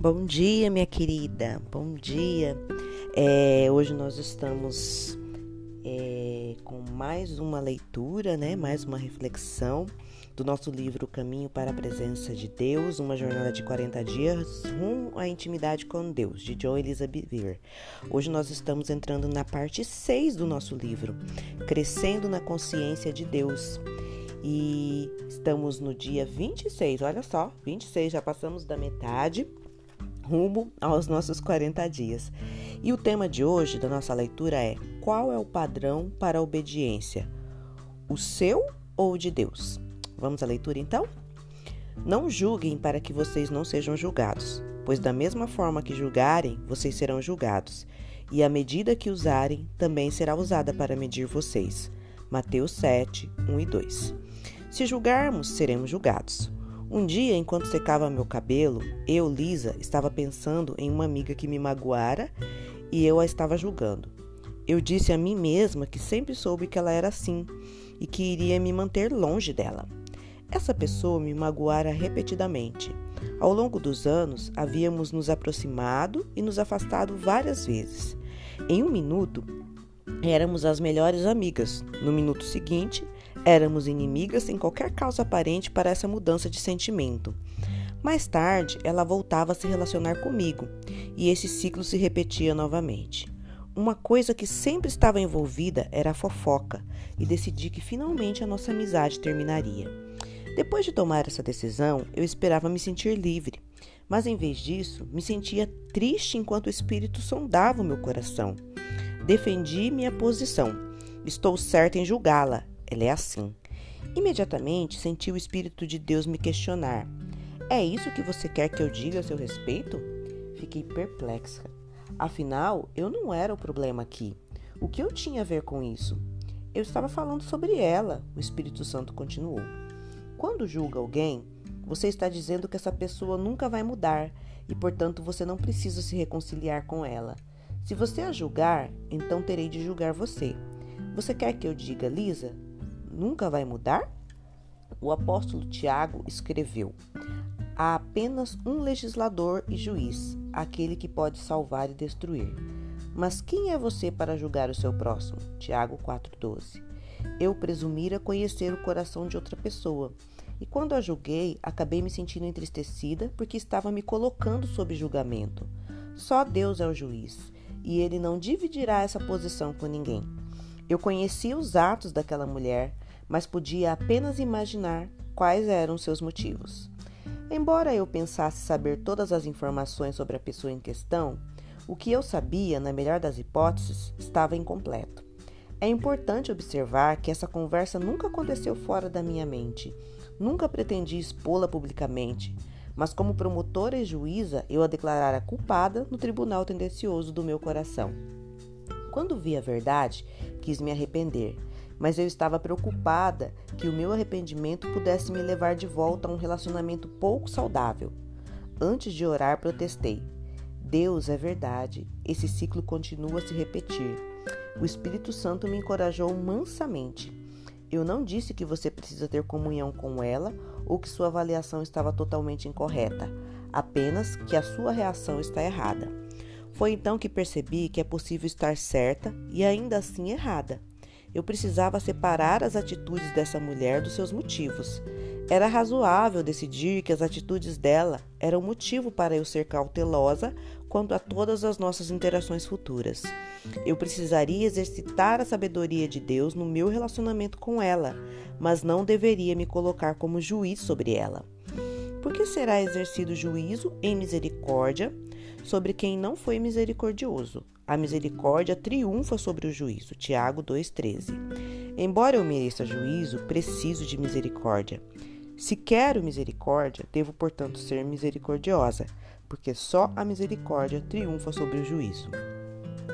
Bom dia, minha querida. Bom dia. É, hoje nós estamos é, com mais uma leitura, né? Mais uma reflexão do nosso livro Caminho para a Presença de Deus, uma jornada de 40 dias rumo à intimidade com Deus, de John Elizabeth Beer. Hoje nós estamos entrando na parte 6 do nosso livro, Crescendo na Consciência de Deus. E estamos no dia 26, olha só, 26, já passamos da metade rumo aos nossos 40 dias. E o tema de hoje da nossa leitura é: qual é o padrão para a obediência? O seu ou o de Deus? Vamos à leitura então? Não julguem para que vocês não sejam julgados, pois da mesma forma que julgarem, vocês serão julgados, e a medida que usarem também será usada para medir vocês. Mateus 7, 1 e 2. Se julgarmos, seremos julgados. Um dia, enquanto secava meu cabelo, eu, Lisa, estava pensando em uma amiga que me magoara e eu a estava julgando. Eu disse a mim mesma que sempre soube que ela era assim e que iria me manter longe dela. Essa pessoa me magoara repetidamente. Ao longo dos anos, havíamos nos aproximado e nos afastado várias vezes. Em um minuto, éramos as melhores amigas. No minuto seguinte, Éramos inimigas sem qualquer causa aparente para essa mudança de sentimento. Mais tarde, ela voltava a se relacionar comigo e esse ciclo se repetia novamente. Uma coisa que sempre estava envolvida era a fofoca e decidi que finalmente a nossa amizade terminaria. Depois de tomar essa decisão, eu esperava me sentir livre, mas em vez disso, me sentia triste enquanto o espírito sondava o meu coração. Defendi minha posição. Estou certa em julgá-la, ela é assim. Imediatamente senti o Espírito de Deus me questionar: É isso que você quer que eu diga a seu respeito? Fiquei perplexa. Afinal, eu não era o problema aqui. O que eu tinha a ver com isso? Eu estava falando sobre ela, o Espírito Santo continuou. Quando julga alguém, você está dizendo que essa pessoa nunca vai mudar e, portanto, você não precisa se reconciliar com ela. Se você a julgar, então terei de julgar você. Você quer que eu diga, Lisa, nunca vai mudar? O apóstolo Tiago escreveu: Há apenas um legislador e juiz, aquele que pode salvar e destruir. Mas quem é você para julgar o seu próximo? Tiago 4,12. Eu presumira conhecer o coração de outra pessoa, e quando a julguei, acabei me sentindo entristecida porque estava me colocando sob julgamento. Só Deus é o juiz, e ele não dividirá essa posição com ninguém. Eu conhecia os atos daquela mulher, mas podia apenas imaginar quais eram seus motivos. Embora eu pensasse saber todas as informações sobre a pessoa em questão, o que eu sabia, na melhor das hipóteses, estava incompleto. É importante observar que essa conversa nunca aconteceu fora da minha mente. Nunca pretendi expô-la publicamente, mas como promotora e juíza, eu a declarara culpada no tribunal tendencioso do meu coração. Quando vi a verdade, quis me arrepender, mas eu estava preocupada que o meu arrependimento pudesse me levar de volta a um relacionamento pouco saudável. Antes de orar, protestei: Deus é verdade, esse ciclo continua a se repetir. O Espírito Santo me encorajou mansamente. Eu não disse que você precisa ter comunhão com ela ou que sua avaliação estava totalmente incorreta, apenas que a sua reação está errada. Foi então que percebi que é possível estar certa e ainda assim errada. Eu precisava separar as atitudes dessa mulher dos seus motivos. Era razoável decidir que as atitudes dela eram motivo para eu ser cautelosa quanto a todas as nossas interações futuras. Eu precisaria exercitar a sabedoria de Deus no meu relacionamento com ela, mas não deveria me colocar como juiz sobre ela. Por que será exercido juízo em misericórdia sobre quem não foi misericordioso? A misericórdia triunfa sobre o juízo. Tiago 2,13. Embora eu mereça juízo, preciso de misericórdia. Se quero misericórdia, devo, portanto, ser misericordiosa, porque só a misericórdia triunfa sobre o juízo,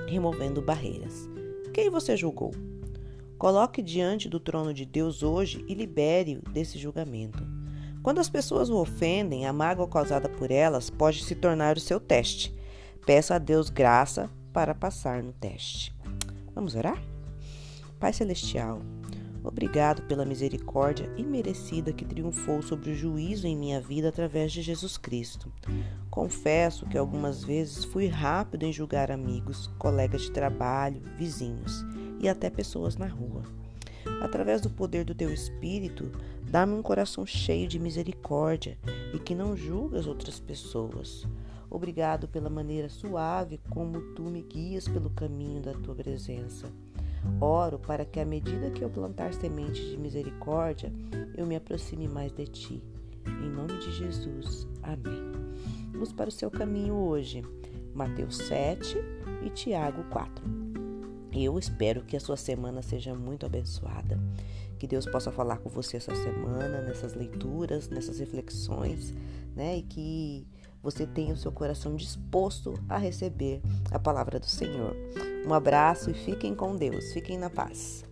removendo barreiras. Quem você julgou? Coloque diante do trono de Deus hoje e libere-o desse julgamento. Quando as pessoas o ofendem, a mágoa causada por elas pode se tornar o seu teste. Peça a Deus graça para passar no teste. Vamos orar? Pai Celestial, Obrigado pela misericórdia imerecida que triunfou sobre o juízo em minha vida através de Jesus Cristo. Confesso que algumas vezes fui rápido em julgar amigos, colegas de trabalho, vizinhos e até pessoas na rua. Através do poder do teu Espírito, dá-me um coração cheio de misericórdia e que não julga as outras pessoas. Obrigado pela maneira suave como tu me guias pelo caminho da tua presença. Oro para que, à medida que eu plantar sementes de misericórdia, eu me aproxime mais de ti. Em nome de Jesus. Amém. Luz para o seu caminho hoje. Mateus 7 e Tiago 4. Eu espero que a sua semana seja muito abençoada. Que Deus possa falar com você essa semana, nessas leituras, nessas reflexões, né? E que você tenha o seu coração disposto a receber a palavra do Senhor. Um abraço e fiquem com Deus. Fiquem na paz.